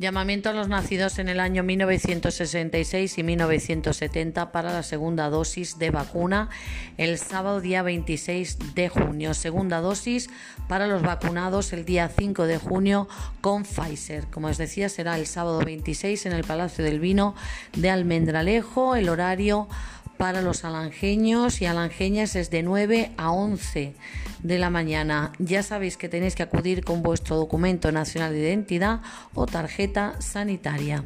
Llamamiento a los nacidos en el año 1966 y 1970 para la segunda dosis de vacuna el sábado día 26 de junio. Segunda dosis para los vacunados el día 5 de junio con Pfizer. Como os decía, será el sábado 26 en el Palacio del Vino de Almendralejo. El horario para los alangeños y alangeñas es de 9 a 11 de la mañana. Ya sabéis que tenéis que acudir con vuestro documento nacional de identidad o tarjeta sanitaria.